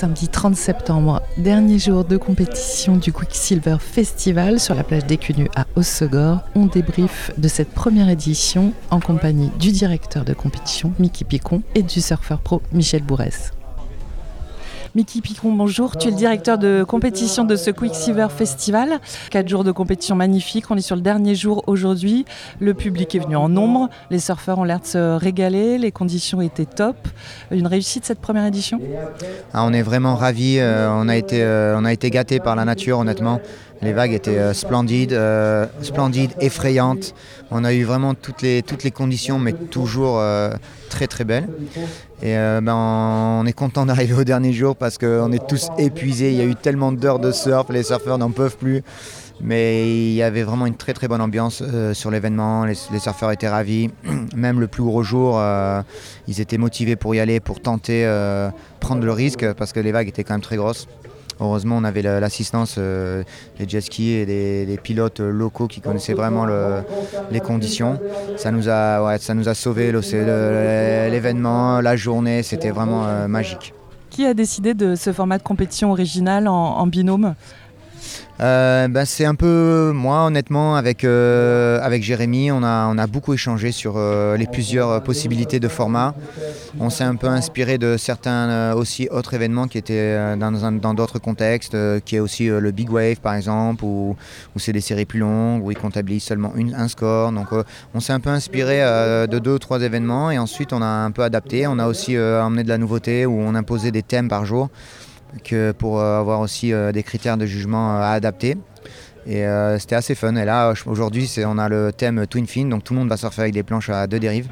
Samedi 30 septembre, dernier jour de compétition du Quicksilver Festival sur la plage d'Écunu à Hossegor. On débrief de cette première édition en compagnie du directeur de compétition Mickey Picon et du surfeur pro Michel Bourrès. Mickey Picon, bonjour. Tu es le directeur de compétition de ce Quicksilver Festival. Quatre jours de compétition magnifique. On est sur le dernier jour aujourd'hui. Le public est venu en nombre. Les surfeurs ont l'air de se régaler. Les conditions étaient top. Une réussite cette première édition? Ah, On est vraiment ravis. Euh, on a été, euh, on a été gâtés par la nature, honnêtement. Les vagues étaient euh, splendides, splendides, effrayantes. On a eu vraiment toutes les conditions, mais toujours très très belles. Et ben, on est content d'arriver au dernier jour parce qu'on est tous épuisés. Il y a eu tellement d'heures de surf, les surfeurs n'en peuvent plus. Mais il y avait vraiment une très très bonne ambiance sur l'événement. Les, surfeurs étaient ravis. Même le plus gros jour, ils étaient motivés pour y aller, pour tenter, prendre le risque parce que les vagues étaient quand même très grosses. Heureusement, on avait l'assistance des jet skis et des, pilotes locaux qui connaissaient vraiment les conditions. Ça nous a, ça nous a sauvé l'événement, la journée, c'était vraiment magique. Qui a décidé de ce format de compétition original en binôme? Euh, bah, c'est un peu moi honnêtement avec, euh, avec Jérémy on a, on a beaucoup échangé sur euh, les plusieurs possibilités de format. On s'est un peu inspiré de certains aussi autres événements qui étaient dans d'autres contextes, qui est aussi le Big Wave par exemple, où, où c'est des séries plus longues, où ils comptabilisent seulement une, un score. Donc on s'est un peu inspiré de deux ou trois événements et ensuite on a un peu adapté. On a aussi emmené de la nouveauté où on imposait des thèmes par jour que pour euh, avoir aussi euh, des critères de jugement euh, à adapter. Et c'était assez fun. Et là, aujourd'hui, on a le thème Twin Fin, donc tout le monde va surfer avec des planches à deux dérives.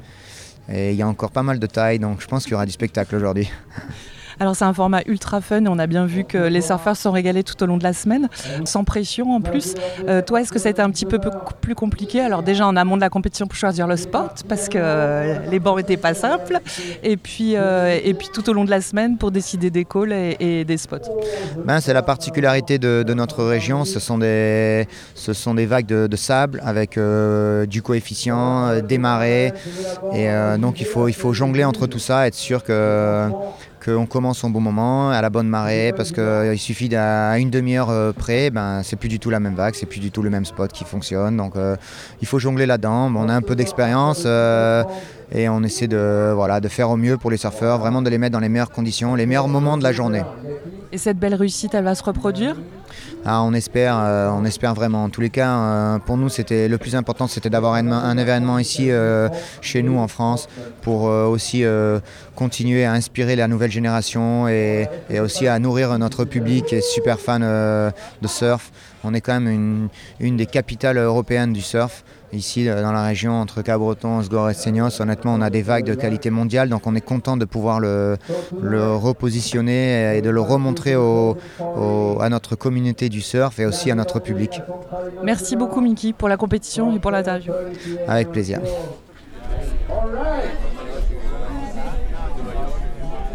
Et il y a encore pas mal de tailles, donc je pense qu'il y aura du spectacle aujourd'hui. Alors c'est un format ultra fun et on a bien vu que les surfeurs sont régalés tout au long de la semaine, sans pression en plus. Euh, toi, est-ce que ça a été un petit peu plus compliqué? Alors déjà en amont de la compétition pour choisir le spot, parce que euh, les bancs n'étaient pas simples, et puis, euh, et puis tout au long de la semaine pour décider des calls et, des spots. Ben, c'est la particularité de, notre région, ce sont des, ce sont des vagues de, sable avec du coefficient, des marées, et donc il faut, il faut jongler entre tout ça, être sûr que qu'on commence au bon moment, à la bonne marée, parce qu'il euh, suffit d'à une demi-heure euh, près, ben, c'est plus du tout la même vague, c'est plus du tout le même spot qui fonctionne. Donc euh, il faut jongler là-dedans. on a un peu d'expérience et on essaie de, voilà, de faire au mieux pour les surfeurs, vraiment de les mettre dans les meilleures conditions, les meilleurs moments de la journée. Et cette belle réussite, elle va se reproduire? Ah, on, espère, euh, on espère vraiment. En tous les cas, euh, pour nous, c'était le plus important, c'était d'avoir un, événement ici, euh, chez nous, en France, pour aussi continuer à inspirer la nouvelle génération et, aussi à nourrir notre public est super fan de surf. On est quand même une des capitales européennes du surf ici dans la région entre Cabreton, Sgor et Seignos. Honnêtement, on a des vagues de qualité mondiale, donc on est content de pouvoir le, repositionner et de le remontrer à notre communauté du surf et aussi à notre public. Merci beaucoup Mickey pour la compétition et pour l'interview. Avec plaisir.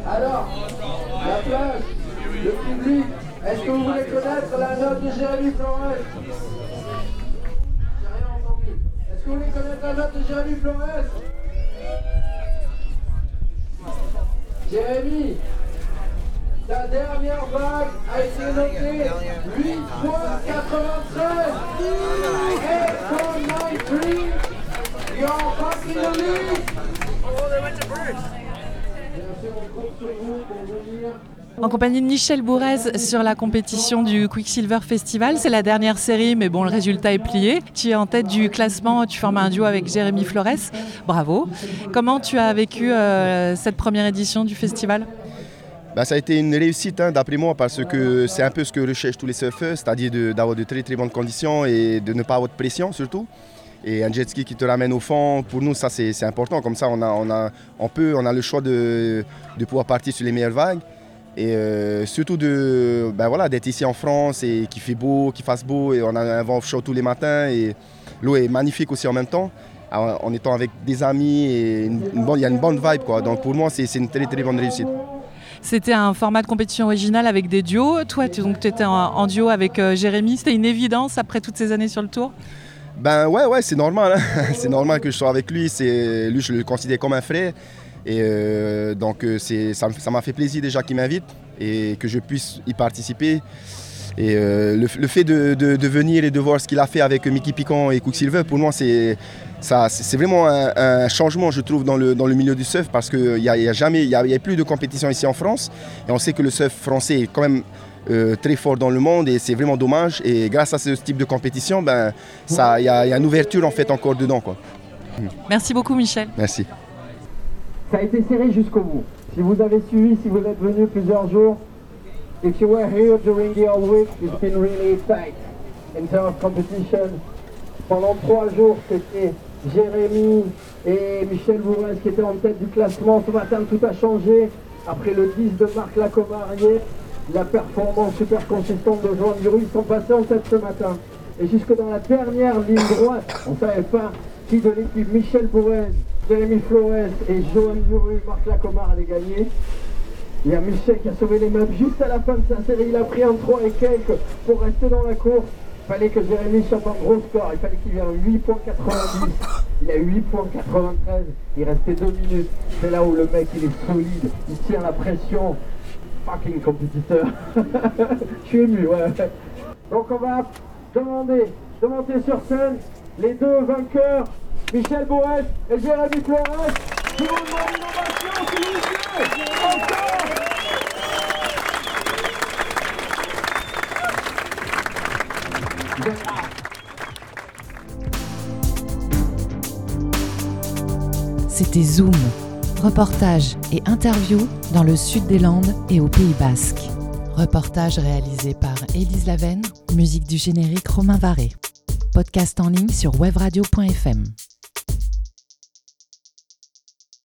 Alors, la plage, le public, est-ce que vous voulez connaître la note de Jérémy Flores est-ce que vous voulez connaître la note de Jérémy Flores Jérémy, ta dernière vague a été notée 8.93 8.93 You're passing the lead en compagnie de Michel Bourrez sur la compétition du Quicksilver Festival. C'est la dernière série, mais bon, le résultat est plié. Tu es en tête du classement, tu formes un duo avec Jérémy Flores. Bravo. Comment tu as vécu euh, cette première édition du festival? Bah, ça a été une réussite hein, d'après moi parce que c'est un peu ce que recherchent tous les surfeurs, c'est-à-dire d'avoir de, très très bonnes conditions et de ne pas avoir de pression surtout. Et un jet ski qui te ramène au fond, pour nous ça c'est important, comme ça on a, on a, on peut, on a le choix de, de pouvoir partir sur les meilleures vagues. Et euh, surtout ben voilà, d'être ici en France et qu'il fait beau, qu'il fasse beau et on a un vent chaud tous les matins et l'eau est magnifique aussi en même temps. en étant avec des amis et il y a une bonne vibe quoi. Donc pour moi c'est une très très bonne réussite. C'était un format de compétition original avec des duos. Toi, tu étais en, duo avec euh, Jérémy. C'était une évidence après toutes ces années sur le tour? Ben ouais ouais c'est normal, hein. c'est normal que je sois avec lui. Lui je le considère comme un frère et euh, donc euh, ça m'a fait plaisir déjà qu'il m'invite et que je puisse y participer. Et euh, le, le fait de, de- de venir et de voir ce qu'il a fait avec Mickey Piquant et Quicksilver, pour moi, c'est ça, c'est c'est vraiment un, un changement, je trouve, dans le, dans le milieu du surf parce qu'il n'y a, il y a jamais, il y a, il y a plus de compétition ici en France. Et on sait que le surf français est quand même euh, très fort dans le monde et c'est vraiment dommage. Et grâce à ce type de compétition, ben, ça, il y, a, il y a une ouverture en fait encore dedans. Quoi. Merci beaucoup, Michel. Merci. Ça a été serré jusqu'au bout. Si vous avez suivi, si vous êtes venu plusieurs jours, if you were here during the week, it's been really tight in terms of competition. Pendant trois jours, c'était Jérémy et Michel Bourrez qui étaient en tête du classement. Ce matin, tout a changé. Après le 10 de Marc Lacomarié, la performance super consistante de Joan ils sont passés en tête ce matin. Et jusque dans la dernière ligne droite, on ne savait pas qui de l'équipe Michel Bourrez, Jérémy Flores et Johan Giroud, Marc Lacomar allaient gagner. Il y a Michel qui a sauvé les meubles juste à la fin de sa série. Il a pris un 3 et quelques pour rester dans la course. Il fallait que Jérémy sorte un gros score. Il fallait qu'il vienne 8.90. Il a 8.93. Il restait 2 minutes. C'est là où le mec il est solide. Il tient la pression. Fucking compétiteur. Je suis ému, ouais. Donc on va demander de sur scène les deux vainqueurs, Michel Boès et Jérémy Flores. C'était Zoom. Reportage et interview dans le sud des Landes et au Pays Basque. Reportage réalisé par Élise Lavenne, musique du générique Romain Varé. Podcast en ligne sur webradio.fm.